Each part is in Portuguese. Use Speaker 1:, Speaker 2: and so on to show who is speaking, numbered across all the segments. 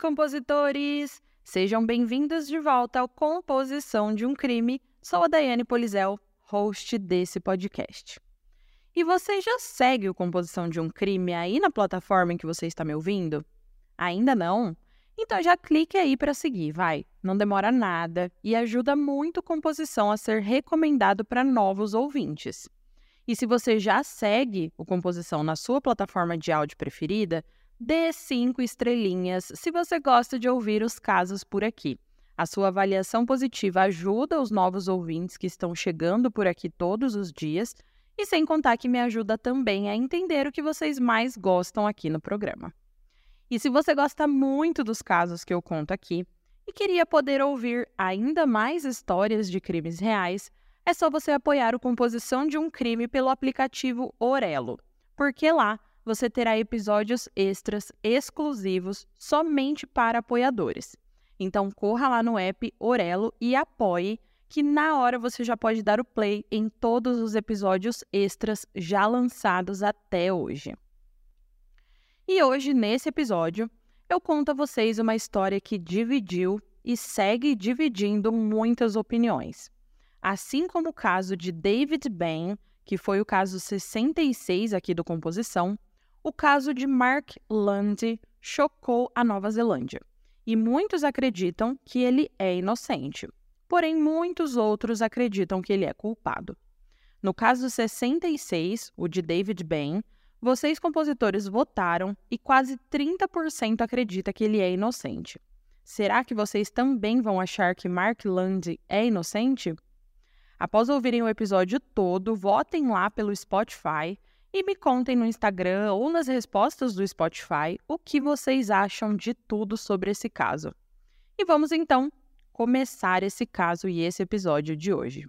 Speaker 1: Compositores! Sejam bem-vindos de volta ao Composição de um Crime. Sou a Daiane Polizel, host desse podcast. E você já segue o Composição de um Crime aí na plataforma em que você está me ouvindo? Ainda não? Então já clique aí para seguir, vai. Não demora nada e ajuda muito composição a ser recomendado para novos ouvintes. E se você já segue o Composição na sua plataforma de áudio preferida, dê cinco estrelinhas se você gosta de ouvir os casos por aqui. A sua avaliação positiva ajuda os novos ouvintes que estão chegando por aqui todos os dias e sem contar que me ajuda também a entender o que vocês mais gostam aqui no programa. E se você gosta muito dos casos que eu conto aqui e queria poder ouvir ainda mais histórias de crimes reais, é só você apoiar o Composição de um Crime pelo aplicativo Orelo, porque lá você terá episódios extras exclusivos somente para apoiadores. Então corra lá no app Orelo e apoie, que na hora você já pode dar o play em todos os episódios extras já lançados até hoje. E hoje, nesse episódio, eu conto a vocês uma história que dividiu e segue dividindo muitas opiniões. Assim como o caso de David Bain, que foi o caso 66 aqui do Composição, o caso de Mark Lundy chocou a Nova Zelândia. E muitos acreditam que ele é inocente, porém muitos outros acreditam que ele é culpado. No caso 66, o de David Bain, vocês compositores votaram e quase 30% acredita que ele é inocente. Será que vocês também vão achar que Mark Lundy é inocente? Após ouvirem o episódio todo, votem lá pelo Spotify e me contem no Instagram ou nas respostas do Spotify o que vocês acham de tudo sobre esse caso. E vamos então começar esse caso e esse episódio de hoje.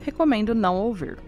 Speaker 1: recomendo não ouvir.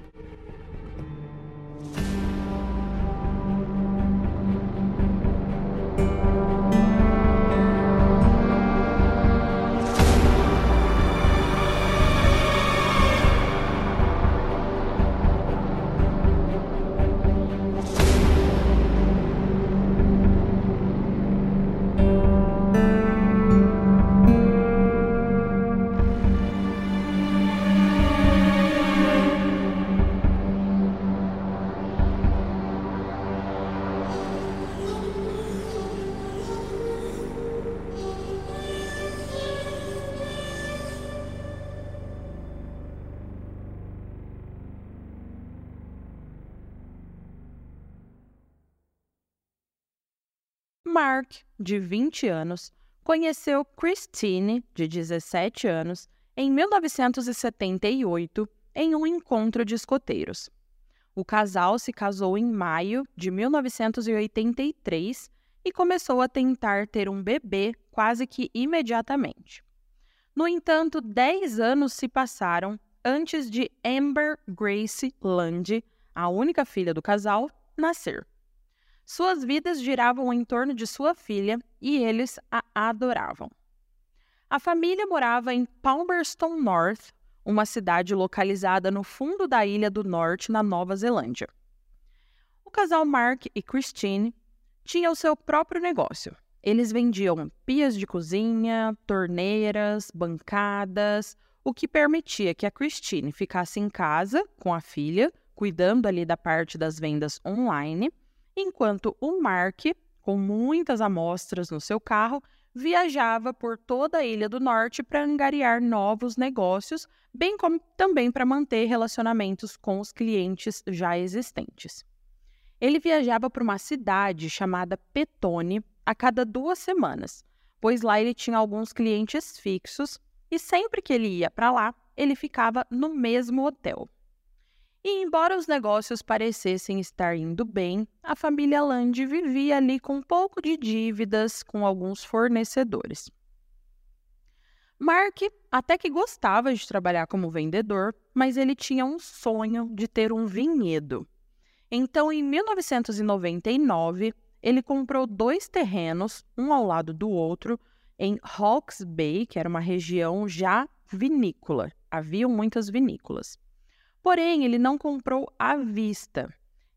Speaker 1: Mark, de 20 anos, conheceu Christine, de 17 anos, em 1978 em um encontro de escoteiros. O casal se casou em maio de 1983 e começou a tentar ter um bebê quase que imediatamente. No entanto, 10 anos se passaram antes de Amber Grace Lundy, a única filha do casal, nascer. Suas vidas giravam em torno de sua filha e eles a adoravam. A família morava em Palmerston North, uma cidade localizada no fundo da Ilha do Norte, na Nova Zelândia. O casal Mark e Christine tinha o seu próprio negócio. Eles vendiam pias de cozinha, torneiras, bancadas, o que permitia que a Christine ficasse em casa com a filha, cuidando ali da parte das vendas online, enquanto o Mark, com muitas amostras no seu carro, viajava por toda a Ilha do Norte para angariar novos negócios, bem como também para manter relacionamentos com os clientes já existentes. Ele viajava para uma cidade chamada Petone a cada duas semanas, pois lá ele tinha alguns clientes fixos e sempre que ele ia para lá, ele ficava no mesmo hotel. E embora os negócios parecessem estar indo bem, a família Land vivia ali com um pouco de dívidas com alguns fornecedores. Mark até que gostava de trabalhar como vendedor, mas ele tinha um sonho de ter um vinhedo. Então, em 1999, ele comprou dois terrenos, um ao lado do outro, em Hawks Bay, que era uma região já vinícola. Haviam muitas vinícolas. Porém, ele não comprou à vista.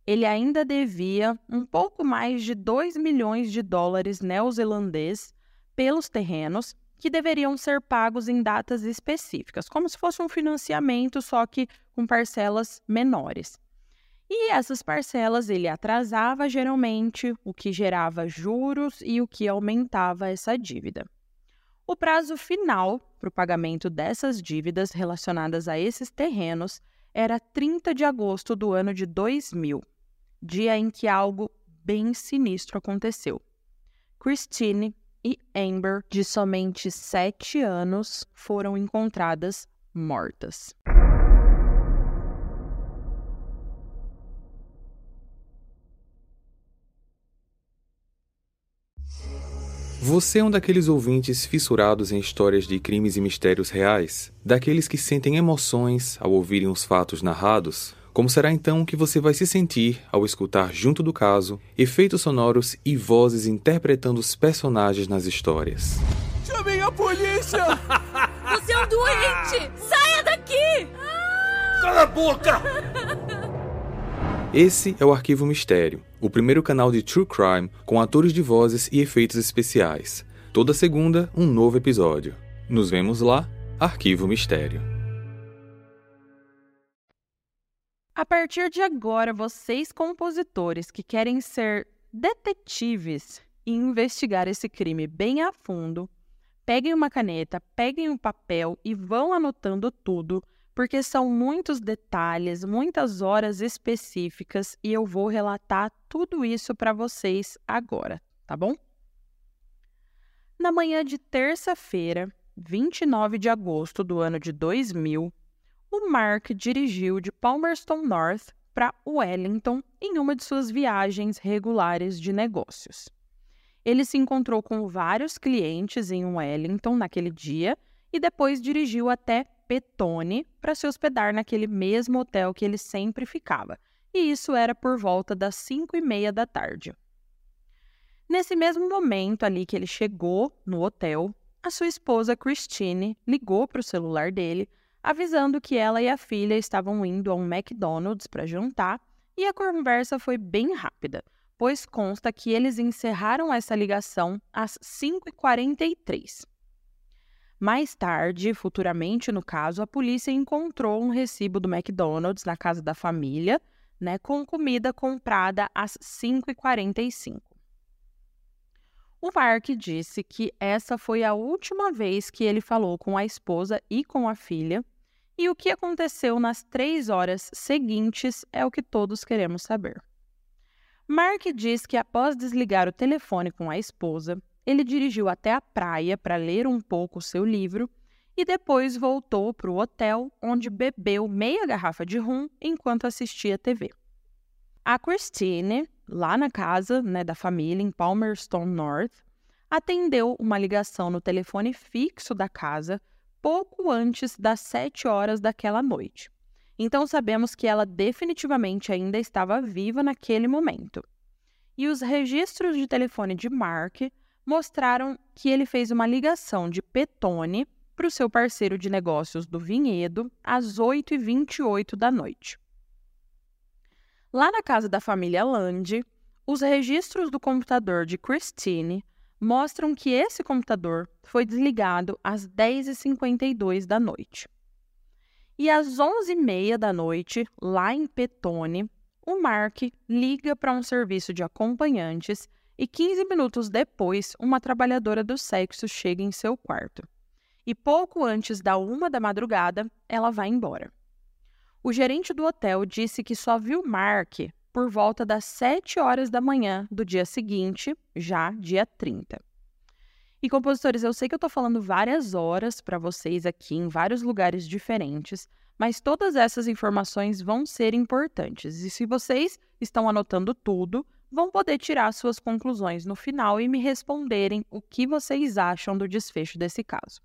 Speaker 1: Ele ainda devia um pouco mais de 2 milhões de dólares neozelandês pelos terrenos que deveriam ser pagos em datas específicas, como se fosse um financiamento, só que com parcelas menores. E essas parcelas ele atrasava geralmente, o que gerava juros e o que aumentava essa dívida. O prazo final para o pagamento dessas dívidas relacionadas a esses terrenos era 30 de agosto do ano de 2000, dia em que algo bem sinistro aconteceu. Christine e Amber, de somente sete anos, foram encontradas mortas.
Speaker 2: Você é um daqueles ouvintes fissurados em histórias de crimes e mistérios reais? Daqueles que sentem emoções ao ouvirem os fatos narrados? Como será então que você vai se sentir ao escutar junto do caso efeitos sonoros e vozes interpretando os personagens nas histórias?
Speaker 3: Chamem a polícia!
Speaker 4: Você é um doente! Saia daqui!
Speaker 3: Cala a boca!
Speaker 2: Esse é o Arquivo Mistério, o primeiro canal de True Crime com atores de vozes e efeitos especiais. Toda segunda, um novo episódio. Nos vemos lá, Arquivo Mistério.
Speaker 1: A partir de agora, vocês compositores que querem ser detetives e investigar esse crime bem a fundo, peguem uma caneta, peguem um papel e vão anotando tudo porque são muitos detalhes, muitas horas específicas e eu vou relatar tudo isso para vocês agora, tá bom? Na manhã de terça-feira, 29 de agosto do ano de 2000, o Mark dirigiu de Palmerston North para Wellington em uma de suas viagens regulares de negócios. Ele se encontrou com vários clientes em Wellington naquele dia e depois dirigiu até Petone para se hospedar naquele mesmo hotel que ele sempre ficava, e isso era por volta das cinco e meia da tarde. Nesse mesmo momento ali que ele chegou no hotel, a sua esposa Christine ligou para o celular dele, avisando que ela e a filha estavam indo a um McDonald's para jantar, e a conversa foi bem rápida, pois consta que eles encerraram essa ligação às 5h43. Mais tarde, futuramente no caso, a polícia encontrou um recibo do McDonald's na casa da família, né, com comida comprada às 5h45. O Mark disse que essa foi a última vez que ele falou com a esposa e com a filha, e o que aconteceu nas três horas seguintes é o que todos queremos saber. Mark diz que após desligar o telefone com a esposa, ele dirigiu até a praia para ler um pouco o seu livro e depois voltou para o hotel, onde bebeu meia garrafa de rum enquanto assistia TV. A Christine, lá na casa né, da família em Palmerston North, atendeu uma ligação no telefone fixo da casa pouco antes das sete horas daquela noite. Então sabemos que ela definitivamente ainda estava viva naquele momento. E os registros de telefone de Mark mostraram que ele fez uma ligação de Petone para o seu parceiro de negócios do vinhedo às 8h28 da noite. Lá na casa da família Land, os registros do computador de Christine mostram que esse computador foi desligado às 10h52 da noite. E às 11h30 da noite, lá em Petone, o Mark liga para um serviço de acompanhantes e 15 minutos depois, uma trabalhadora do sexo chega em seu quarto. E pouco antes da uma da madrugada, ela vai embora. O gerente do hotel disse que só viu Mark por volta das 7 horas da manhã do dia seguinte, já dia 30. E compositores, eu sei que eu estou falando várias horas para vocês aqui em vários lugares diferentes, mas todas essas informações vão ser importantes. E se vocês estão anotando tudo, vão poder tirar suas conclusões no final e me responderem o que vocês acham do desfecho desse caso.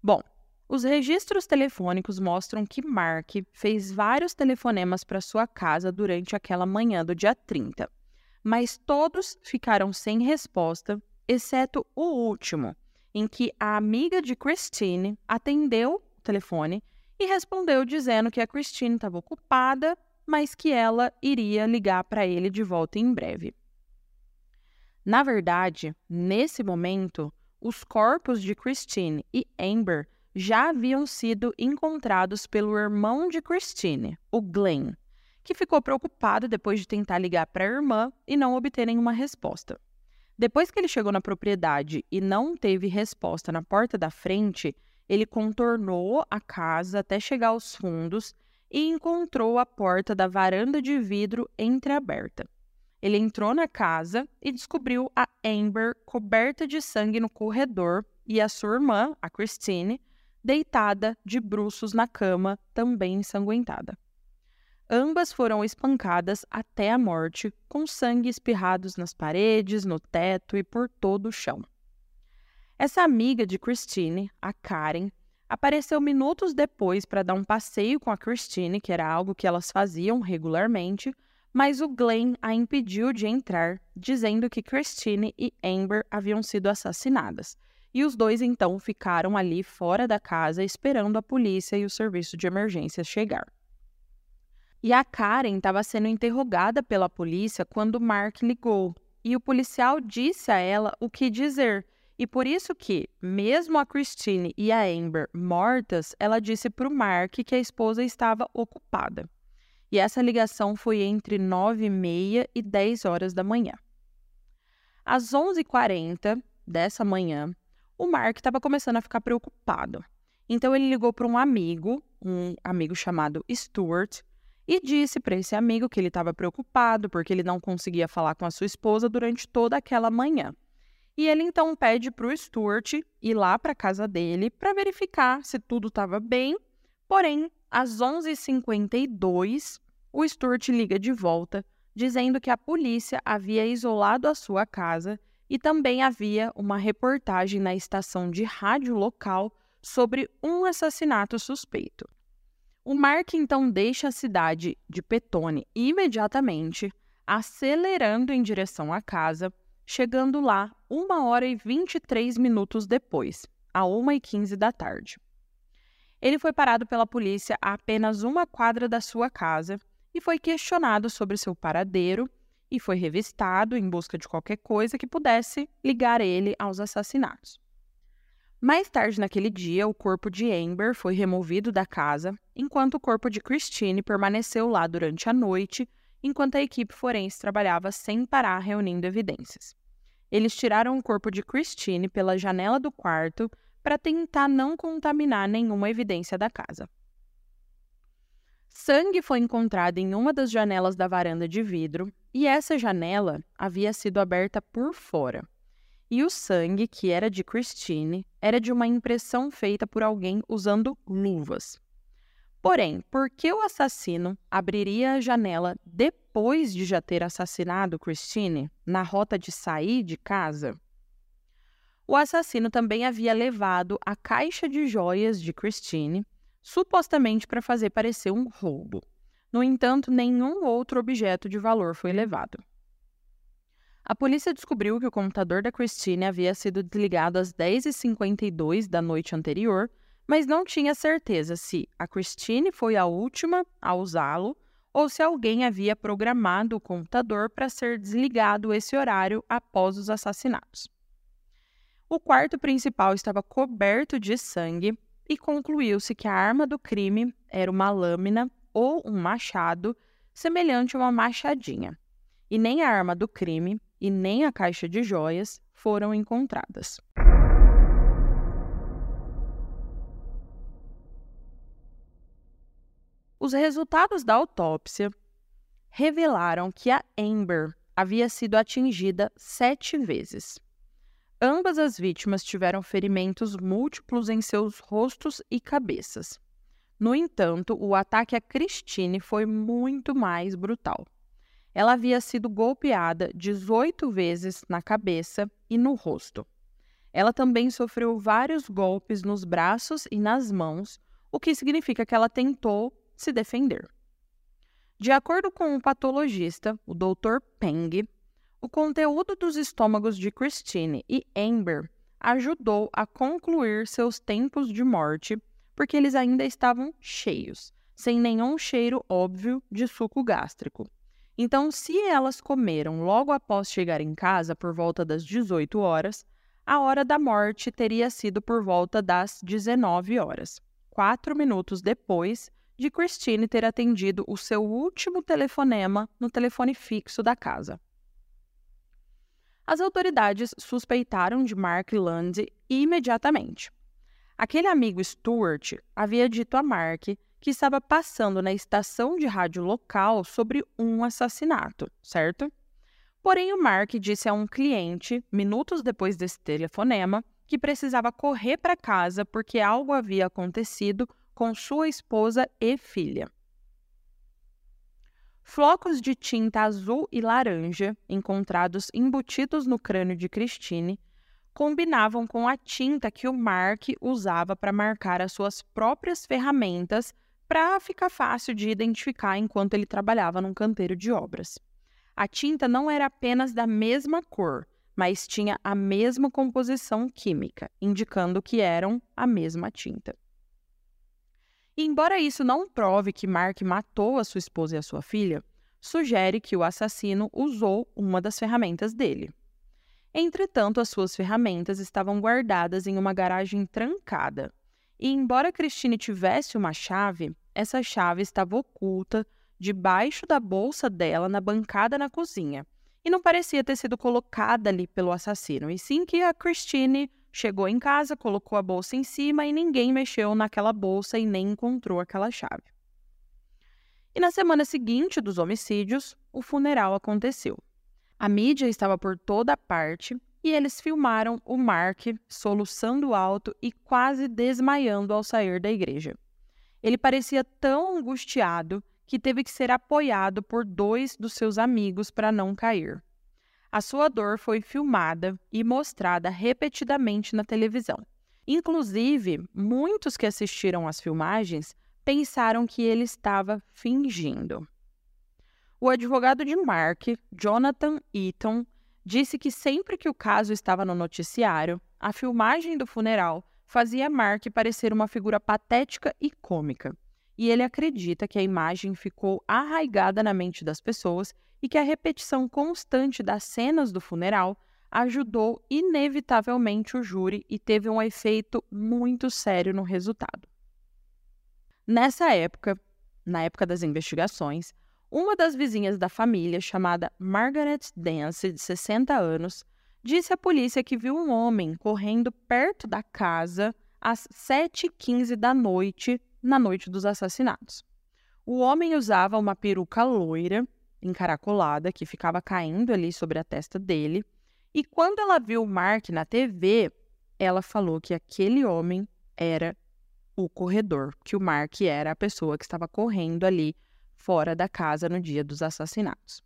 Speaker 1: Bom, os registros telefônicos mostram que Mark fez vários telefonemas para sua casa durante aquela manhã do dia 30, mas todos ficaram sem resposta exceto o último, em que a amiga de Christine atendeu o telefone e respondeu dizendo que a Christine estava ocupada, mas que ela iria ligar para ele de volta em breve. Na verdade, nesse momento, os corpos de Christine e Amber já haviam sido encontrados pelo irmão de Christine, o Glenn, que ficou preocupado depois de tentar ligar para a irmã e não obter nenhuma resposta. Depois que ele chegou na propriedade e não teve resposta na porta da frente, ele contornou a casa até chegar aos fundos e encontrou a porta da varanda de vidro entreaberta. Ele entrou na casa e descobriu a Amber coberta de sangue no corredor e a sua irmã, a Christine, deitada de bruços na cama, também ensanguentada. Ambas foram espancadas até a morte, com sangue espirrados nas paredes, no teto e por todo o chão. Essa amiga de Christine, a Karen, apareceu minutos depois para dar um passeio com a Christine, que era algo que elas faziam regularmente, mas o Glenn a impediu de entrar, dizendo que Christine e Amber haviam sido assassinadas. E os dois então ficaram ali fora da casa esperando a polícia e o serviço de emergência chegar. E a Karen estava sendo interrogada pela polícia quando Mark ligou. E o policial disse a ela o que dizer. E por isso que, mesmo a Christine e a Amber mortas, ela disse para o Mark que a esposa estava ocupada. E essa ligação foi entre 9 e meia e 10 horas da manhã. Às 11h40 dessa manhã, o Mark estava começando a ficar preocupado. Então ele ligou para um amigo, um amigo chamado Stuart, e disse para esse amigo que ele estava preocupado porque ele não conseguia falar com a sua esposa durante toda aquela manhã. E ele então pede para o Stuart ir lá para casa dele para verificar se tudo estava bem. Porém, às 11h52, o Stuart liga de volta, dizendo que a polícia havia isolado a sua casa e também havia uma reportagem na estação de rádio local sobre um assassinato suspeito. O Mark então deixa a cidade de Petone imediatamente, acelerando em direção à casa, chegando lá uma hora e 23 minutos depois, a 1h15 da tarde. Ele foi parado pela polícia a apenas uma quadra da sua casa e foi questionado sobre seu paradeiro e foi revistado em busca de qualquer coisa que pudesse ligar ele aos assassinatos. Mais tarde naquele dia, o corpo de Amber foi removido da casa, enquanto o corpo de Christine permaneceu lá durante a noite, enquanto a equipe forense trabalhava sem parar reunindo evidências. Eles tiraram o corpo de Christine pela janela do quarto para tentar não contaminar nenhuma evidência da casa. Sangue foi encontrado em uma das janelas da varanda de vidro e essa janela havia sido aberta por fora. E o sangue, que era de Christine, era de uma impressão feita por alguém usando luvas. Porém, por que o assassino abriria a janela depois de já ter assassinado Christine, na rota de sair de casa? O assassino também havia levado a caixa de joias de Christine, supostamente para fazer parecer um roubo. No entanto, nenhum outro objeto de valor foi levado. A polícia descobriu que o computador da Christine havia sido desligado às 10h52 da noite anterior, mas não tinha certeza se a Christine foi a última a usá-lo ou se alguém havia programado o computador para ser desligado esse horário após os assassinatos. O quarto principal estava coberto de sangue e concluiu-se que a arma do crime era uma lâmina ou um machado semelhante a uma machadinha, e nem a arma do crime e nem a caixa de joias foram encontradas. Os resultados da autópsia revelaram que a Amber havia sido atingida sete vezes. Ambas as vítimas tiveram ferimentos múltiplos em seus rostos e cabeças. No entanto, o ataque a Christine foi muito mais brutal. Ela havia sido golpeada 18 vezes na cabeça e no rosto. Ela também sofreu vários golpes nos braços e nas mãos, o que significa que ela tentou se defender. De acordo com o patologista, o Dr. Peng, o conteúdo dos estômagos de Christine e Amber ajudou a concluir seus tempos de morte, porque eles ainda estavam cheios, sem nenhum cheiro óbvio de suco gástrico. Então, se elas comeram logo após chegar em casa por volta das 18 horas, a hora da morte teria sido por volta das 19 horas, quatro minutos depois de Christine ter atendido o seu último telefonema no telefone fixo da casa. As autoridades suspeitaram de Mark Land imediatamente. Aquele amigo Stuart havia dito a Mark que estava passando na estação de rádio local sobre um assassinato, certo? Porém, o Mark disse a um cliente, minutos depois desse telefonema, que precisava correr para casa porque algo havia acontecido com sua esposa e filha. Flocos de tinta azul e laranja, encontrados embutidos no crânio de Christine, combinavam com a tinta que o Mark usava para marcar as suas próprias ferramentas para ficar fácil de identificar enquanto ele trabalhava num canteiro de obras. A tinta não era apenas da mesma cor, mas tinha a mesma composição química, indicando que eram a mesma tinta. E embora isso não prove que Mark matou a sua esposa e a sua filha, sugere que o assassino usou uma das ferramentas dele. Entretanto, as suas ferramentas estavam guardadas em uma garagem trancada. E embora Christine tivesse uma chave, essa chave estava oculta debaixo da bolsa dela na bancada na cozinha. E não parecia ter sido colocada ali pelo assassino, e sim que a Christine Chegou em casa, colocou a bolsa em cima e ninguém mexeu naquela bolsa e nem encontrou aquela chave. E na semana seguinte dos homicídios, o funeral aconteceu. A mídia estava por toda parte e eles filmaram o Mark soluçando alto e quase desmaiando ao sair da igreja. Ele parecia tão angustiado que teve que ser apoiado por dois dos seus amigos para não cair. A sua dor foi filmada e mostrada repetidamente na televisão. Inclusive, muitos que assistiram às filmagens pensaram que ele estava fingindo. O advogado de Mark, Jonathan Eaton, disse que sempre que o caso estava no noticiário, a filmagem do funeral fazia Mark parecer uma figura patética e cômica. E ele acredita que a imagem ficou arraigada na mente das pessoas e que a repetição constante das cenas do funeral ajudou inevitavelmente o júri e teve um efeito muito sério no resultado. Nessa época, na época das investigações, uma das vizinhas da família, chamada Margaret Dance, de 60 anos, disse à polícia que viu um homem correndo perto da casa às 7h15 da noite, na noite dos assassinatos. O homem usava uma peruca loira encaracolada que ficava caindo ali sobre a testa dele. E quando ela viu o Mark na TV, ela falou que aquele homem era o corredor, que o Mark era a pessoa que estava correndo ali fora da casa no dia dos assassinatos.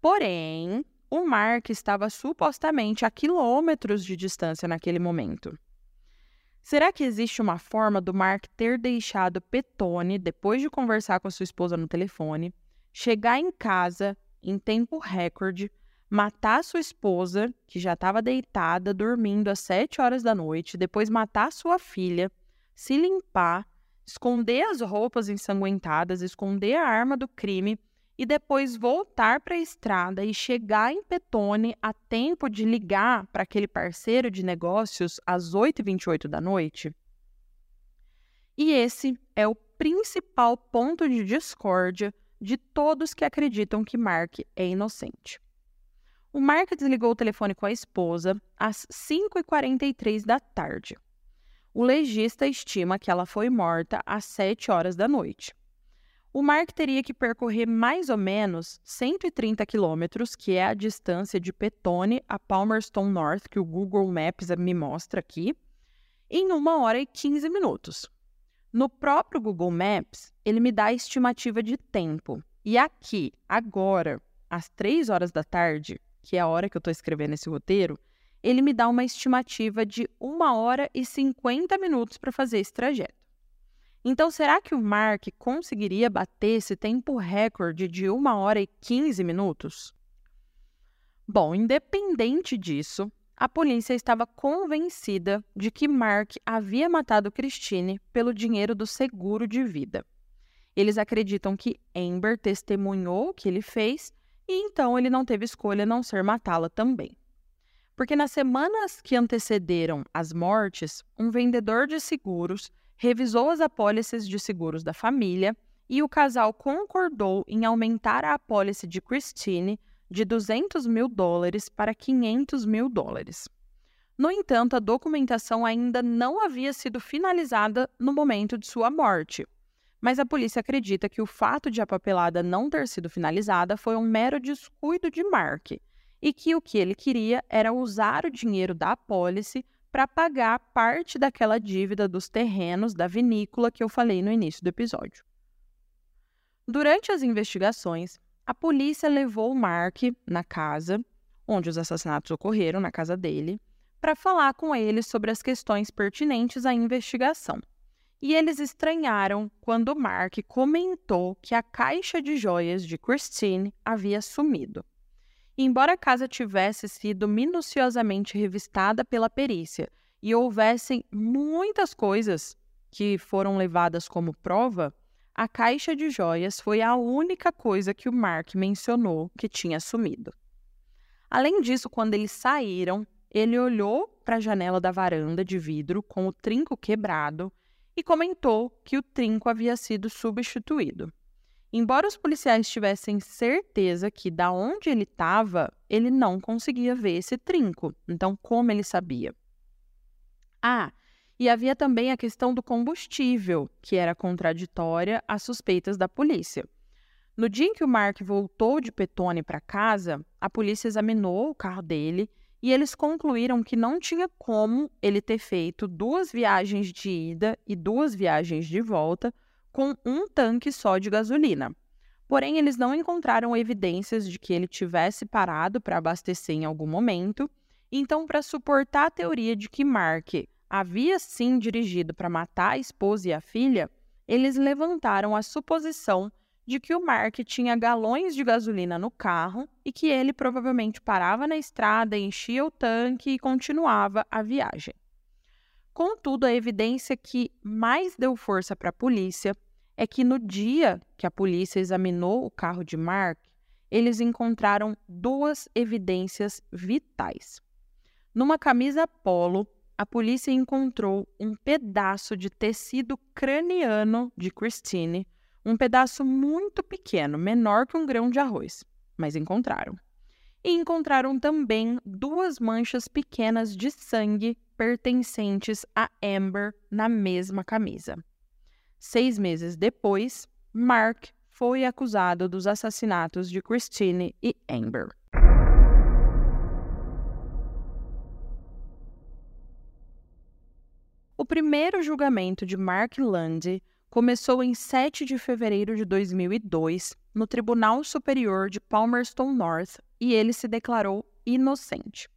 Speaker 1: Porém, o Mark estava supostamente a quilômetros de distância naquele momento. Será que existe uma forma do Mark ter deixado Petone, depois de conversar com a sua esposa no telefone, chegar em casa em tempo recorde, matar sua esposa, que já estava deitada, dormindo às sete horas da noite, depois matar sua filha, se limpar, esconder as roupas ensanguentadas, esconder a arma do crime e depois voltar para a estrada e chegar em Petone a tempo de ligar para aquele parceiro de negócios às 8h28 da noite? E esse é o principal ponto de discórdia de todos que acreditam que Mark é inocente. O Mark desligou o telefone com a esposa às 5h43 da tarde. O legista estima que ela foi morta às 7 horas da noite. O Mark teria que percorrer mais ou menos 130 quilômetros, que é a distância de Petone a Palmerston North, que o Google Maps me mostra aqui, em uma hora e 15 minutos. No próprio Google Maps, ele me dá a estimativa de tempo. E aqui, agora, às 3 horas da tarde, que é a hora que eu estou escrevendo esse roteiro, ele me dá uma estimativa de 1 hora e 50 minutos para fazer esse trajeto. Então, será que o Mark conseguiria bater esse tempo recorde de 1 hora e 15 minutos? Bom, independente disso, a polícia estava convencida de que Mark havia matado Christine pelo dinheiro do seguro de vida. Eles acreditam que Amber testemunhou o que ele fez e então ele não teve escolha a não ser matá-la também. Porque nas semanas que antecederam as mortes, um vendedor de seguros revisou as apólices de seguros da família e o casal concordou em aumentar a apólice de Christine de 200 mil dólares para 500 mil dólares. No entanto, a documentação ainda não havia sido finalizada no momento de sua morte, mas a polícia acredita que o fato de a papelada não ter sido finalizada foi um mero descuido de Mark e que o que ele queria era usar o dinheiro da apólice para pagar parte daquela dívida dos terrenos da vinícola que eu falei no início do episódio. Durante as investigações, a polícia levou Mark na casa onde os assassinatos ocorreram, na casa dele, para falar com ele sobre as questões pertinentes à investigação. E eles estranharam quando Mark comentou que a caixa de joias de Christine havia sumido. Embora a casa tivesse sido minuciosamente revistada pela perícia e houvessem muitas coisas que foram levadas como prova, a caixa de joias foi a única coisa que o Mark mencionou que tinha sumido. Além disso, quando eles saíram, ele olhou para a janela da varanda de vidro com o trinco quebrado e comentou que o trinco havia sido substituído. Embora os policiais tivessem certeza que da onde ele estava, ele não conseguia ver esse trinco. Então, como ele sabia? Ah, e havia também a questão do combustível, que era contraditória às suspeitas da polícia. No dia em que o Mark voltou de Petone para casa, a polícia examinou o carro dele e eles concluíram que não tinha como ele ter feito duas viagens de ida e duas viagens de volta com um tanque só de gasolina. Porém, eles não encontraram evidências de que ele tivesse parado para abastecer em algum momento. Então, para suportar a teoria de que Mark havia sim dirigido para matar a esposa e a filha, eles levantaram a suposição de que o Mark tinha galões de gasolina no carro e que ele provavelmente parava na estrada, enchia o tanque e continuava a viagem. Contudo, a evidência que mais deu força para a polícia é que no dia que a polícia examinou o carro de Mark, eles encontraram duas evidências vitais. Numa camisa polo, a polícia encontrou um pedaço de tecido craniano de Christine, um pedaço muito pequeno, menor que um grão de arroz, mas encontraram. E encontraram também duas manchas pequenas de sangue pertencentes a Amber na mesma camisa. Seis meses depois, Mark foi acusado dos assassinatos de Christine e Amber. O primeiro julgamento de Mark Lundy começou em 7 de fevereiro de 2002 no Tribunal Superior de Palmerston North e ele se declarou inocente.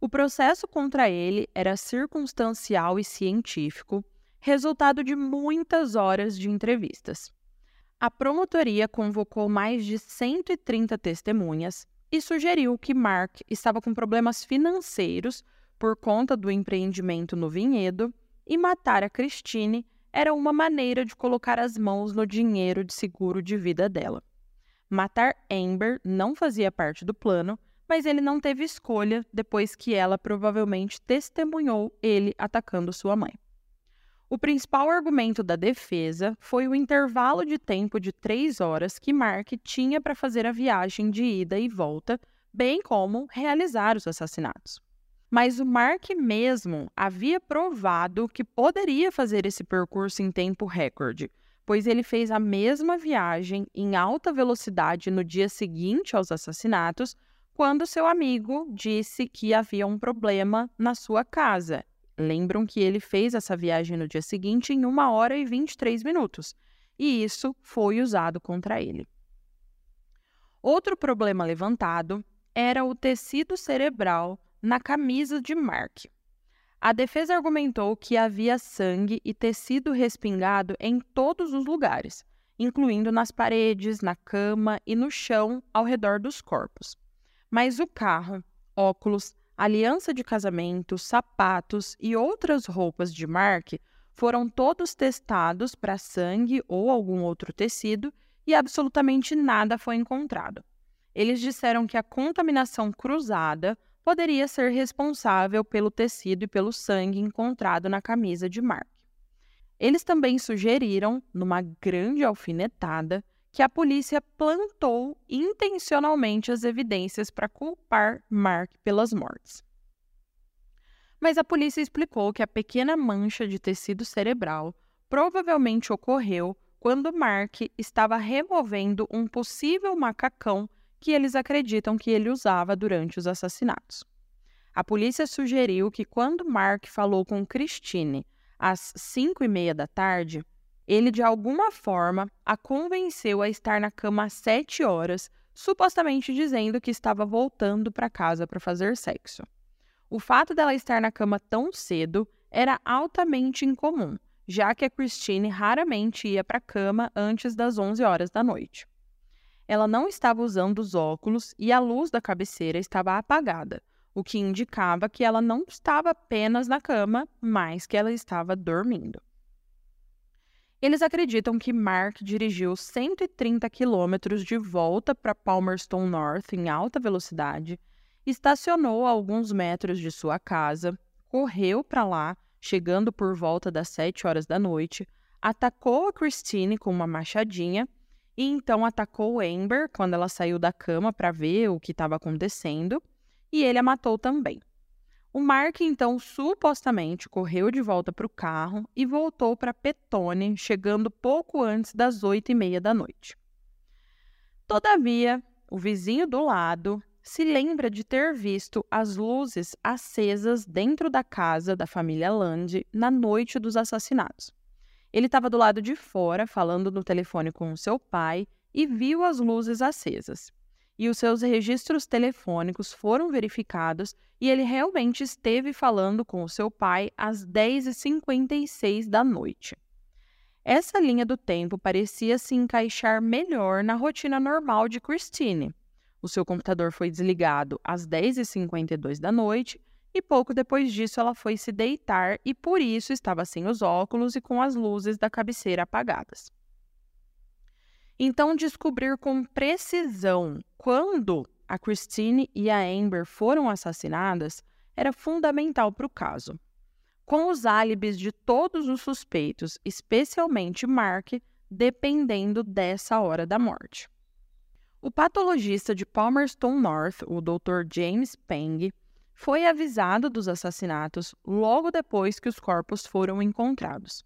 Speaker 1: O processo contra ele era circunstancial e científico resultado de muitas horas de entrevistas. A promotoria convocou mais de 130 testemunhas e sugeriu que Mark estava com problemas financeiros por conta do empreendimento no vinhedo e matar a Christine era uma maneira de colocar as mãos no dinheiro de seguro de vida dela. Matar Amber não fazia parte do plano, mas ele não teve escolha depois que ela provavelmente testemunhou ele atacando sua mãe. O principal argumento da defesa foi o intervalo de tempo de três horas que Mark tinha para fazer a viagem de ida e volta, bem como realizar os assassinatos. Mas o Mark mesmo havia provado que poderia fazer esse percurso em tempo recorde, pois ele fez a mesma viagem em alta velocidade no dia seguinte aos assassinatos, quando seu amigo disse que havia um problema na sua casa. Lembram que ele fez essa viagem no dia seguinte em 1 hora e 23 minutos, e isso foi usado contra ele. Outro problema levantado era o tecido cerebral na camisa de Mark. A defesa argumentou que havia sangue e tecido respingado em todos os lugares, incluindo nas paredes, na cama e no chão ao redor dos corpos. Mas o carro, óculos, aliança de casamento, sapatos e outras roupas de Mark foram todos testados para sangue ou algum outro tecido e absolutamente nada foi encontrado. Eles disseram que a contaminação cruzada poderia ser responsável pelo tecido e pelo sangue encontrado na camisa de Mark. Eles também sugeriram, numa grande alfinetada, que a polícia plantou intencionalmente as evidências para culpar Mark pelas mortes. Mas a polícia explicou que a pequena mancha de tecido cerebral provavelmente ocorreu quando Mark estava removendo um possível macacão que eles acreditam que ele usava durante os assassinatos. A polícia sugeriu que quando Mark falou com Christine às cinco e meia da tarde, ele de alguma forma a convenceu a estar na cama às sete horas, supostamente dizendo que estava voltando para casa para fazer sexo. O fato dela estar na cama tão cedo era altamente incomum, já que a Christine raramente ia para a cama antes das 11 horas da noite. Ela não estava usando os óculos e a luz da cabeceira estava apagada, o que indicava que ela não estava apenas na cama, mas que ela estava dormindo. Eles acreditam que Mark dirigiu 130 quilômetros de volta para Palmerston North em alta velocidade, estacionou a alguns metros de sua casa, correu para lá, chegando por volta das 7 horas da noite, atacou a Christine com uma machadinha e então atacou Amber quando ela saiu da cama para ver o que estava acontecendo, e ele a matou também. O Mark então supostamente correu de volta para o carro e voltou para Petone, chegando pouco antes das oito e meia da noite. Todavia, o vizinho do lado se lembra de ter visto as luzes acesas dentro da casa da família Land na noite dos assassinatos. Ele estava do lado de fora, falando no telefone com seu pai, e viu as luzes acesas. E os seus registros telefônicos foram verificados e ele realmente esteve falando com o seu pai às 10h56 da noite. Essa linha do tempo parecia se encaixar melhor na rotina normal de Christine. O seu computador foi desligado às 10h52 da noite e pouco depois disso ela foi se deitar e por isso estava sem os óculos e com as luzes da cabeceira apagadas. Então, descobrir com precisão quando a Christine e a Amber foram assassinadas era fundamental para o caso. Com os álibis de todos os suspeitos, especialmente Mark, dependendo dessa hora da morte. O patologista de Palmerston North, o Dr. James Peng, foi avisado dos assassinatos logo depois que os corpos foram encontrados.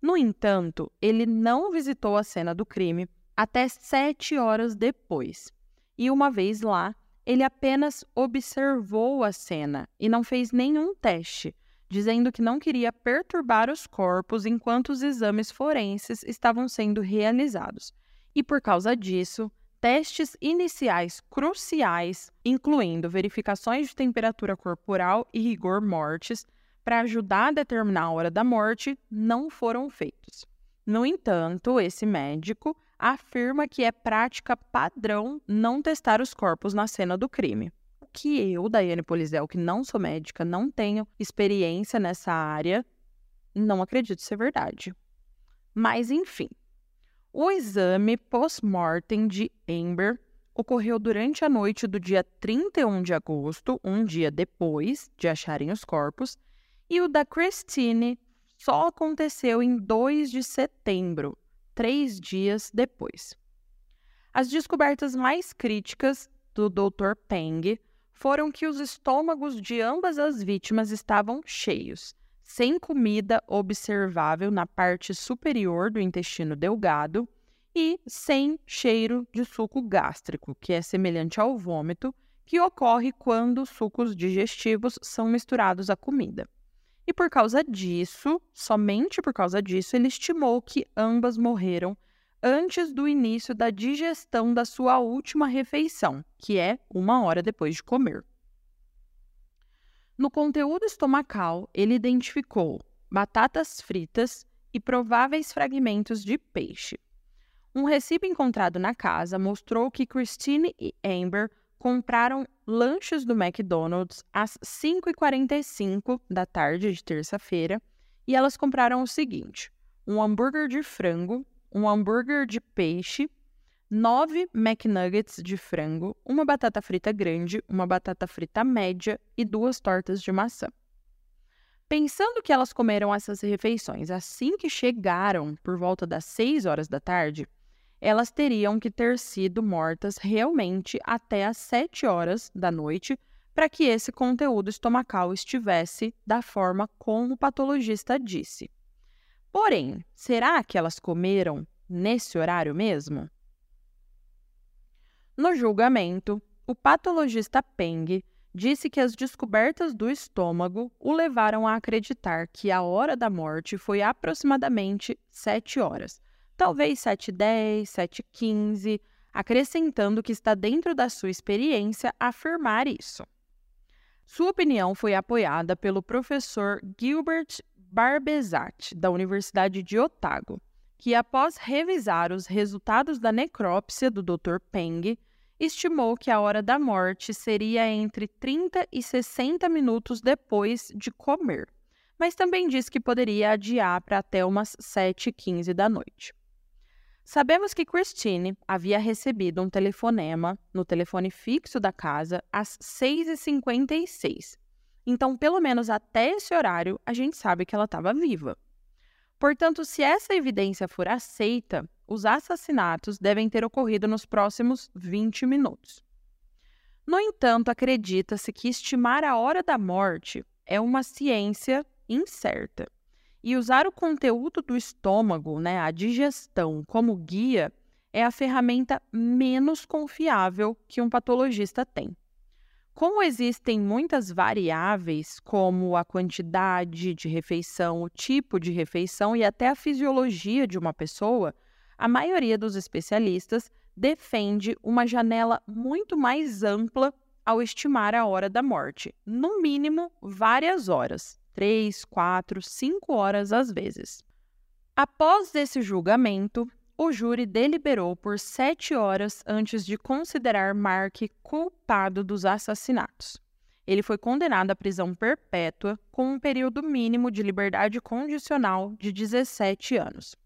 Speaker 1: No entanto, ele não visitou a cena do crime até sete horas depois. E uma vez lá, ele apenas observou a cena e não fez nenhum teste, dizendo que não queria perturbar os corpos enquanto os exames forenses estavam sendo realizados. E por causa disso, testes iniciais cruciais, incluindo verificações de temperatura corporal e rigor mortis, para ajudar a determinar a hora da morte, não foram feitos. No entanto, esse médico afirma que é prática padrão não testar os corpos na cena do crime. O que eu, Daiane Polizel, que não sou médica, não tenho experiência nessa área, não acredito ser verdade. Mas, enfim, o exame post-mortem de Amber ocorreu durante a noite do dia 31 de agosto, um dia depois de acharem os corpos, e o da Christine só aconteceu em 2 de setembro, três dias depois. As descobertas mais críticas do Dr. Peng foram que os estômagos de ambas as vítimas estavam cheios, sem comida observável na parte superior do intestino delgado e sem cheiro de suco gástrico, que é semelhante ao vômito, que ocorre quando sucos digestivos são misturados à comida. E por causa disso, somente por causa disso, ele estimou que ambas morreram antes do início da digestão da sua última refeição, que é uma hora depois de comer. No conteúdo estomacal, ele identificou batatas fritas e prováveis fragmentos de peixe. Um recibo encontrado na casa mostrou que Christine e Amber compraram lanches do McDonald's às 5h45 da tarde de terça-feira e elas compraram o seguinte: um hambúrguer de frango, um hambúrguer de peixe, nove McNuggets de frango, uma batata frita grande, uma batata frita média e duas tortas de maçã. Pensando que elas comeram essas refeições assim que chegaram, por volta das 6 horas da tarde, elas teriam que ter sido mortas realmente até às 7 horas da noite para que esse conteúdo estomacal estivesse da forma como o patologista disse. Porém, será que elas comeram nesse horário mesmo? No julgamento, o patologista Peng disse que as descobertas do estômago o levaram a acreditar que a hora da morte foi aproximadamente 7 horas, talvez 7h10, 7h15, acrescentando que está dentro da sua experiência afirmar isso. Sua opinião foi apoiada pelo professor Gilbert Barbezat, da Universidade de Otago, que, após revisar os resultados da necrópsia do Dr. Peng, estimou que a hora da morte seria entre 30 e 60 minutos depois de comer, mas também disse que poderia adiar para até umas 7h15 da noite. Sabemos que Christine havia recebido um telefonema no telefone fixo da casa às 6h56. Então, pelo menos até esse horário, a gente sabe que ela estava viva. Portanto, se essa evidência for aceita, os assassinatos devem ter ocorrido nos próximos 20 minutos. No entanto, acredita-se que estimar a hora da morte é uma ciência incerta. E usar o conteúdo do estômago, né, a digestão, como guia é a ferramenta menos confiável que um patologista tem. Como existem muitas variáveis, como a quantidade de refeição, o tipo de refeição e até a fisiologia de uma pessoa, a maioria dos especialistas defende uma janela muito mais ampla ao estimar a hora da morte, no mínimo várias horas três, quatro, cinco horas às vezes. Após esse julgamento, o júri deliberou por sete horas antes de considerar Mark culpado dos assassinatos. Ele foi condenado à prisão perpétua com um período mínimo de liberdade condicional de 17 anos.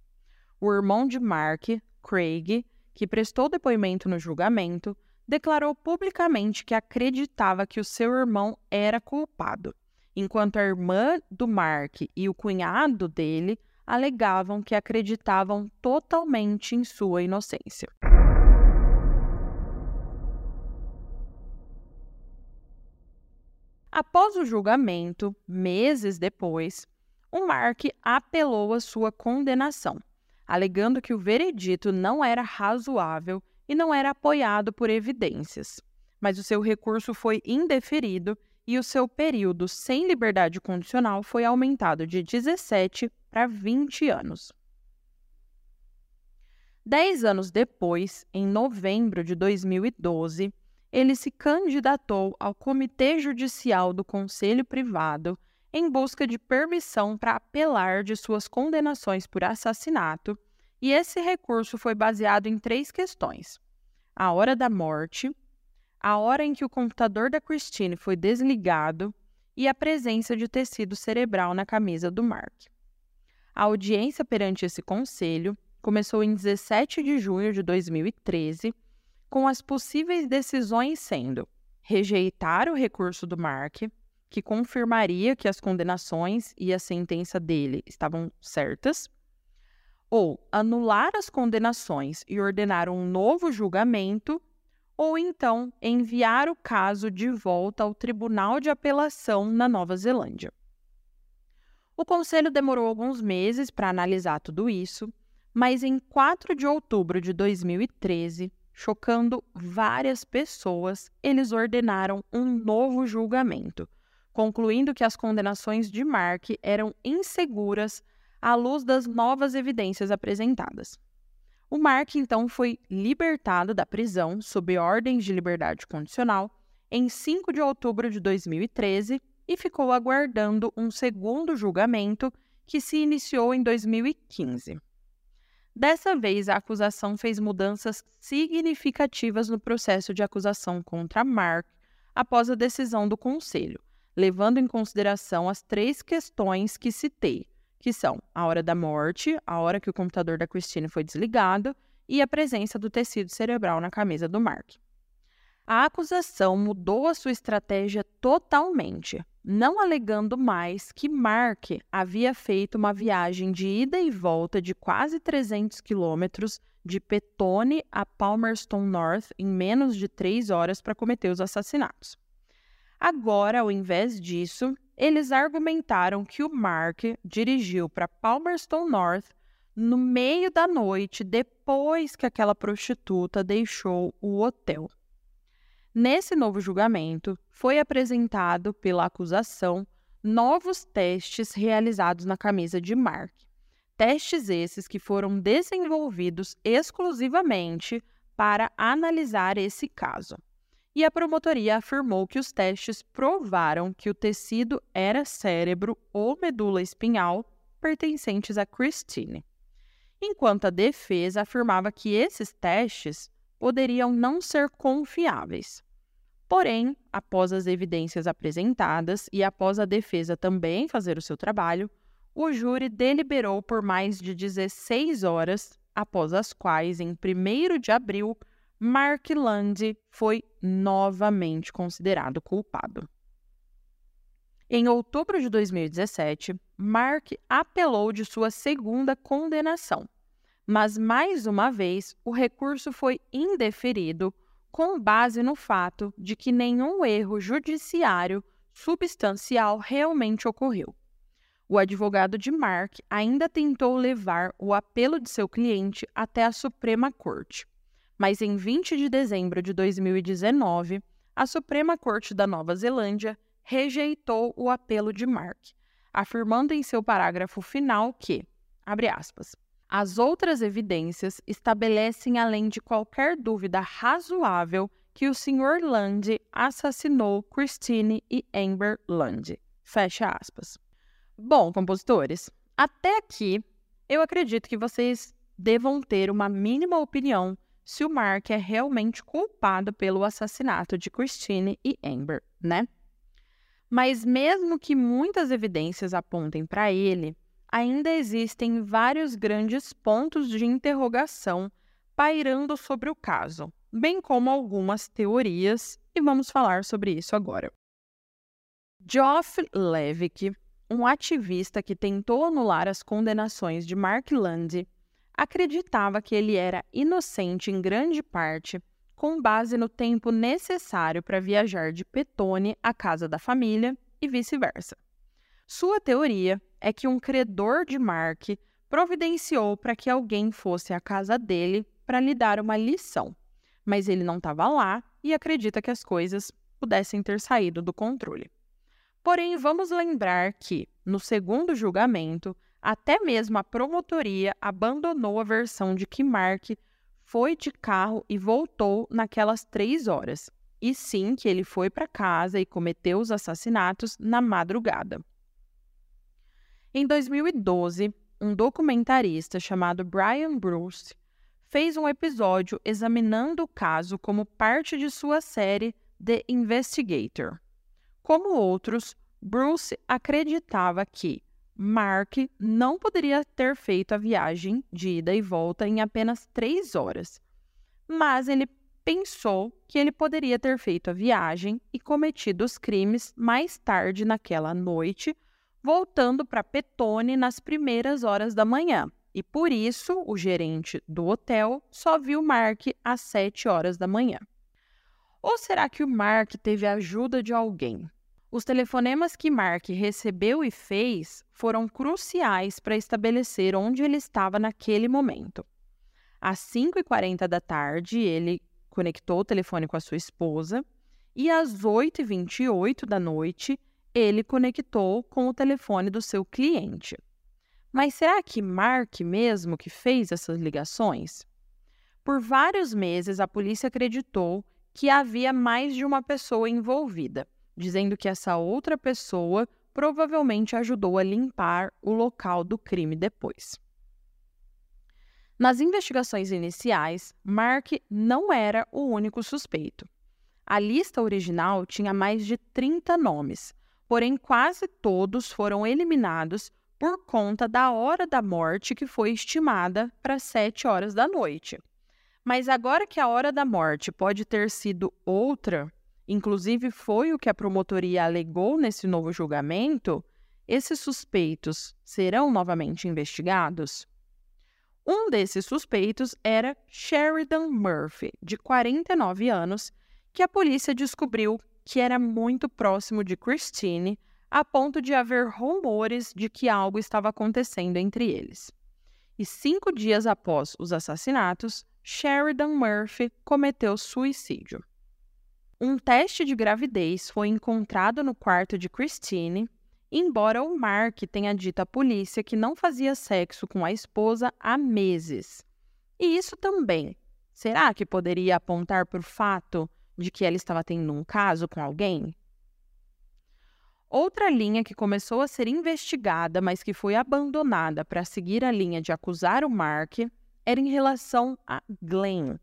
Speaker 1: O irmão de Mark, Craig, que prestou depoimento no julgamento, declarou publicamente que acreditava que o seu irmão era culpado enquanto a irmã do Mark e o cunhado dele alegavam que acreditavam totalmente em sua inocência. Após o julgamento, meses depois, o Mark apelou a sua condenação, alegando que o veredito não era razoável e não era apoiado por evidências. Mas o seu recurso foi indeferido e o seu período sem liberdade condicional foi aumentado de 17 para 20 anos. Dez anos depois, em novembro de 2012, ele se candidatou ao Comitê Judicial do Conselho Privado em busca de permissão para apelar de suas condenações por assassinato, e esse recurso foi baseado em três questões: a hora da morte, a hora em que o computador da Christine foi desligado e a presença de tecido cerebral na camisa do Mark. A audiência perante esse conselho começou em 17 de junho de 2013, com as possíveis decisões sendo rejeitar o recurso do Mark, que confirmaria que as condenações e a sentença dele estavam certas, ou anular as condenações e ordenar um novo julgamento ou então enviar o caso de volta ao Tribunal de Apelação na Nova Zelândia. O conselho demorou alguns meses para analisar tudo isso, mas em 4 de outubro de 2013, chocando várias pessoas, eles ordenaram um novo julgamento, concluindo que as condenações de Mark eram inseguras à luz das novas evidências apresentadas. O Mark então foi libertado da prisão sob ordens de liberdade condicional em 5 de outubro de 2013 e ficou aguardando um segundo julgamento que se iniciou em 2015. Dessa vez, a acusação fez mudanças significativas no processo de acusação contra Mark após a decisão do Conselho, levando em consideração as três questões que citei, que são a hora da morte, a hora que o computador da Christine foi desligado e a presença do tecido cerebral na camisa do Mark. A acusação mudou a sua estratégia totalmente, não alegando mais que Mark havia feito uma viagem de ida e volta de quase 300 quilômetros de Petone a Palmerston North em menos de três horas para cometer os assassinatos. Agora, ao invés disso, eles argumentaram que o Mark dirigiu para Palmerston North no meio da noite depois que aquela prostituta deixou o hotel. Nesse novo julgamento, foi apresentado pela acusação novos testes realizados na camisa de Mark. Testes esses que foram desenvolvidos exclusivamente para analisar esse caso. E a promotoria afirmou que os testes provaram que o tecido era cérebro ou medula espinhal pertencentes a Christine. Enquanto a defesa afirmava que esses testes poderiam não ser confiáveis. Porém, após as evidências apresentadas e após a defesa também fazer o seu trabalho, o júri deliberou por mais de 16 horas, após as quais, em 1 de abril, Mark Land foi novamente considerado culpado. Em outubro de 2017, Mark apelou de sua segunda condenação, mas mais uma vez o recurso foi indeferido com base no fato de que nenhum erro judiciário substancial realmente ocorreu. O advogado de Mark ainda tentou levar o apelo de seu cliente até a Suprema Corte, mas em 20 de dezembro de 2019, a Suprema Corte da Nova Zelândia rejeitou o apelo de Mark, afirmando em seu parágrafo final que, abre aspas, as outras evidências estabelecem, além de qualquer dúvida razoável, que o Sr. Land assassinou Christine e Amber Land. Fecha aspas. Bom, compositores, até aqui eu acredito que vocês devam ter uma mínima opinião se o Mark é realmente culpado pelo assassinato de Christine e Amber, né? Mas mesmo que muitas evidências apontem para ele, ainda existem vários grandes pontos de interrogação pairando sobre o caso, bem como algumas teorias, e vamos falar sobre isso agora. Geoff Levick, um ativista que tentou anular as condenações de Mark Land, acreditava que ele era inocente em grande parte com base no tempo necessário para viajar de Petone à casa da família e vice-versa. Sua teoria é que um credor de Mark providenciou para que alguém fosse à casa dele para lhe dar uma lição, mas ele não estava lá e acredita que as coisas pudessem ter saído do controle. Porém, vamos lembrar que, no segundo julgamento, até mesmo a promotoria abandonou a versão de que Mark foi de carro e voltou naquelas três horas, e sim que ele foi para casa e cometeu os assassinatos na madrugada. Em 2012, um documentarista chamado Brian Bruce fez um episódio examinando o caso como parte de sua série The Investigator. Como outros, Bruce acreditava que Mark não poderia ter feito a viagem de ida e volta em apenas três horas, mas ele pensou que ele poderia ter feito a viagem e cometido os crimes mais tarde naquela noite voltando para Petone nas primeiras horas da manhã. E por isso, o gerente do hotel só viu Mark às 7 horas da manhã. Ou será que o Mark teve a ajuda de alguém? Os telefonemas que Mark recebeu e fez foram cruciais para estabelecer onde ele estava naquele momento. Às 5h40 da tarde, ele conectou o telefone com a sua esposa e às 8h28 da noite, ele conectou com o telefone do seu cliente. Mas será que Mark mesmo que fez essas ligações? Por vários meses, a polícia acreditou que havia mais de uma pessoa envolvida, dizendo que essa outra pessoa provavelmente ajudou a limpar o local do crime depois. Nas investigações iniciais, Mark não era o único suspeito. A lista original tinha mais de 30 nomes, porém quase todos foram eliminados por conta da hora da morte que foi estimada para 7 horas da noite. Mas agora que a hora da morte pode ter sido outra, inclusive foi o que a promotoria alegou nesse novo julgamento, esses suspeitos serão novamente investigados? Um desses suspeitos era Sheridan Murphy, de 49 anos, que a polícia descobriu que era muito próximo de Christine, a ponto de haver rumores de que algo estava acontecendo entre eles. E cinco dias após os assassinatos, Sheridan Murphy cometeu suicídio. Um teste de gravidez foi encontrado no quarto de Christine, embora o Mark tenha dito à polícia que não fazia sexo com a esposa há meses. E isso também, será que poderia apontar para o fato de que ela estava tendo um caso com alguém? Outra linha que começou a ser investigada, mas que foi abandonada para seguir a linha de acusar o Mark, era em relação a Glenn,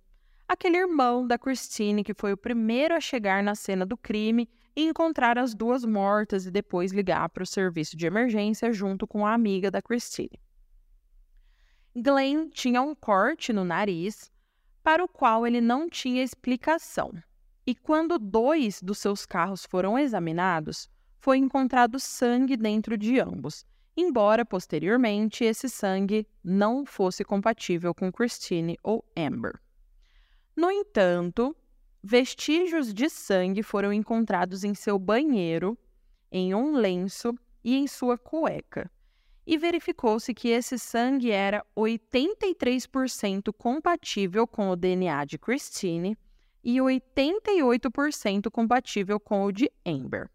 Speaker 1: aquele irmão da Christine que foi o primeiro a chegar na cena do crime e encontrar as duas mortas e depois ligar para o serviço de emergência junto com a amiga da Christine. Glenn tinha um corte no nariz para o qual ele não tinha explicação. E quando dois dos seus carros foram examinados, foi encontrado sangue dentro de ambos, embora posteriormente esse sangue não fosse compatível com Christine ou Amber. No entanto, vestígios de sangue foram encontrados em seu banheiro, em um lenço e em sua cueca. E verificou-se que esse sangue era 83% compatível com o DNA de Christine e 88% compatível com o de Amber.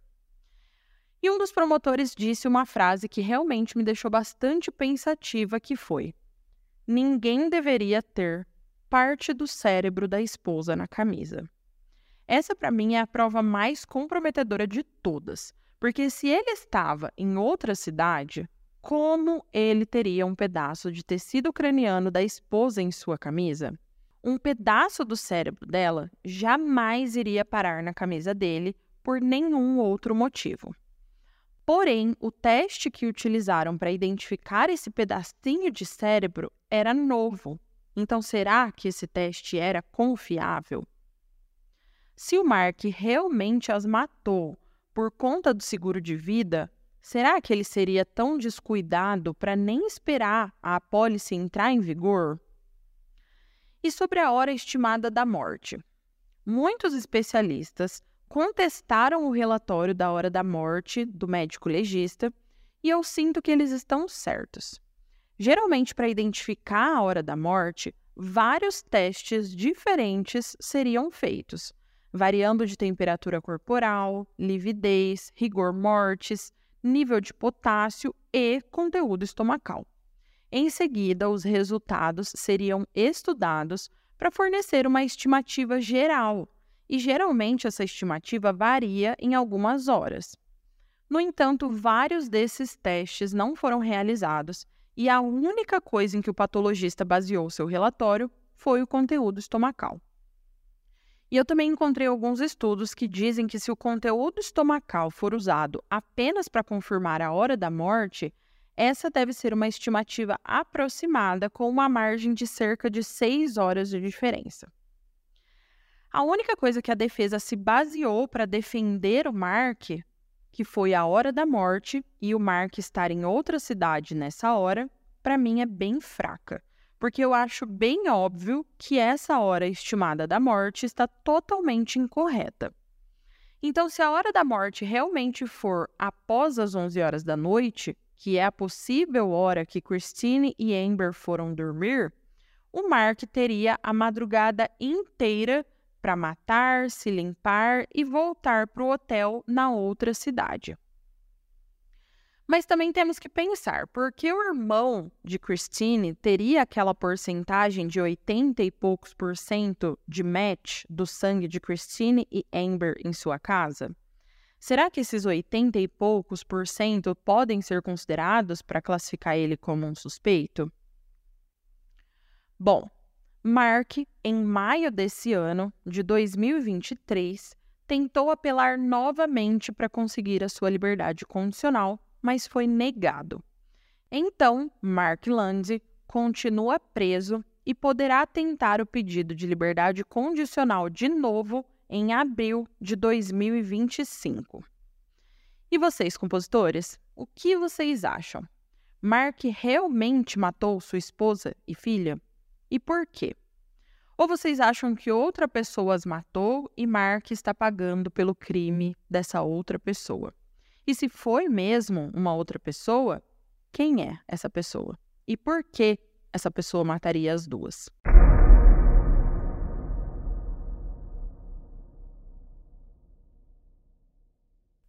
Speaker 1: E um dos promotores disse uma frase que realmente me deixou bastante pensativa, que foi: Ninguém deveria ter parte do cérebro da esposa na camisa. Essa, para mim, é a prova mais comprometedora de todas, porque se ele estava em outra cidade, como ele teria um pedaço de tecido craniano da esposa em sua camisa? Um pedaço do cérebro dela jamais iria parar na camisa dele por nenhum outro motivo. Porém, o teste que utilizaram para identificar esse pedacinho de cérebro era novo então, será que esse teste era confiável? Se o Mark realmente as matou por conta do seguro de vida, será que ele seria tão descuidado para nem esperar a apólice entrar em vigor? E sobre a hora estimada da morte? Muitos especialistas contestaram o relatório da hora da morte do médico legista e eu sinto que eles estão certos. Geralmente, para identificar a hora da morte, vários testes diferentes seriam feitos, variando de temperatura corporal, lividez, rigor mortis, nível de potássio e conteúdo estomacal. Em seguida, os resultados seriam estudados para fornecer uma estimativa geral, e geralmente essa estimativa varia em algumas horas. No entanto, vários desses testes não foram realizados e a única coisa em que o patologista baseou seu relatório foi o conteúdo estomacal. E eu também encontrei alguns estudos que dizem que se o conteúdo estomacal for usado apenas para confirmar a hora da morte, essa deve ser uma estimativa aproximada com uma margem de cerca de 6 horas de diferença. A única coisa que a defesa se baseou para defender o Mark que foi a hora da morte e o Mark estar em outra cidade nessa hora, para mim é bem fraca, porque eu acho bem óbvio que essa hora estimada da morte está totalmente incorreta. Então, se a hora da morte realmente for após as 11 horas da noite, que é a possível hora que Christine e Amber foram dormir, o Mark teria a madrugada inteira para matar, se limpar e voltar para o hotel na outra cidade. Mas também temos que pensar, porque o irmão de Christine teria aquela porcentagem de 80 e poucos por cento de match do sangue de Christine e Amber em sua casa? Será que esses 80 e poucos por cento podem ser considerados para classificar ele como um suspeito? Bom, Mark, em maio desse ano, de 2023, tentou apelar novamente para conseguir a sua liberdade condicional mas foi negado. Então, Mark Land continua preso e poderá tentar o pedido de liberdade condicional de novo em abril de 2025. E vocês, compositores, o que vocês acham? Mark realmente matou sua esposa e filha? E por quê? Ou vocês acham que outra pessoa as matou e Mark está pagando pelo crime dessa outra pessoa? E se foi mesmo uma outra pessoa, quem é essa pessoa? E por que essa pessoa mataria as duas?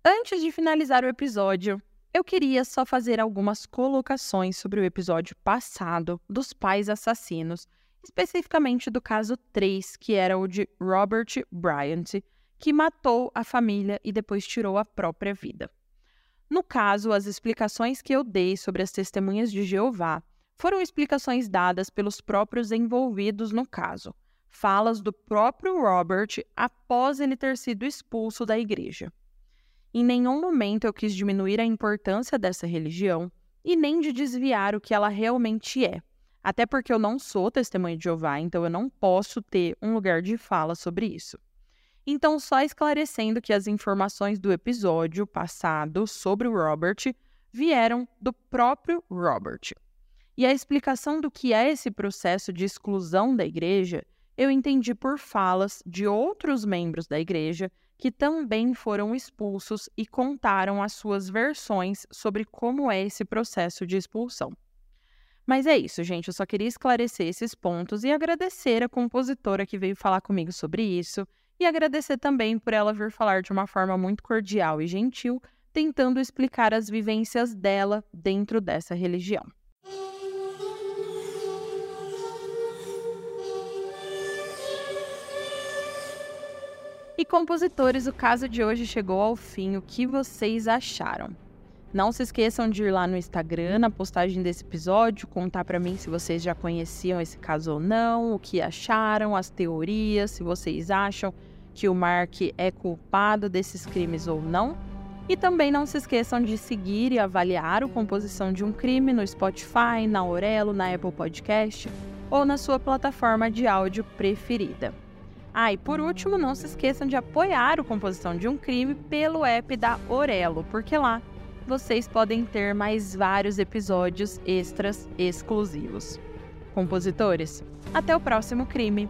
Speaker 1: Antes de finalizar o episódio, eu queria só fazer algumas colocações sobre o episódio passado dos pais assassinos, especificamente do caso 3, que era o de Robert Bryant, que matou a família e depois tirou a própria vida. No caso, as explicações que eu dei sobre as testemunhas de Jeová foram explicações dadas pelos próprios envolvidos no caso, falas do próprio Robert após ele ter sido expulso da igreja. Em nenhum momento eu quis diminuir a importância dessa religião e nem de desviar o que ela realmente é. Até porque eu não sou testemunha de Jeová, então eu não posso ter um lugar de fala sobre isso. Então, só esclarecendo que as informações do episódio passado sobre o Robert vieram do próprio Robert. E a explicação do que é esse processo de exclusão da igreja eu entendi por falas de outros membros da igreja que também foram expulsos e contaram as suas versões sobre como é esse processo de expulsão. Mas é isso, gente. Eu só queria esclarecer esses pontos e agradecer a compositora que veio falar comigo sobre isso e agradecer também por ela vir falar de uma forma muito cordial e gentil, tentando explicar as vivências dela dentro dessa religião. E compositores, o caso de hoje chegou ao fim. O que vocês acharam? Não se esqueçam de ir lá no Instagram, na postagem desse episódio, contar para mim se vocês já conheciam esse caso ou não, o que acharam, as teorias, se vocês acham que o Mark é culpado desses crimes ou não. E também não se esqueçam de seguir e avaliar o Composição de um Crime no Spotify, na Aurelo, na Apple Podcast ou na sua plataforma de áudio preferida. Ah, e por último, não se esqueçam de apoiar o Composição de um Crime pelo app da Orelo, porque lá vocês podem ter mais vários episódios extras exclusivos. Compositores, até o próximo crime!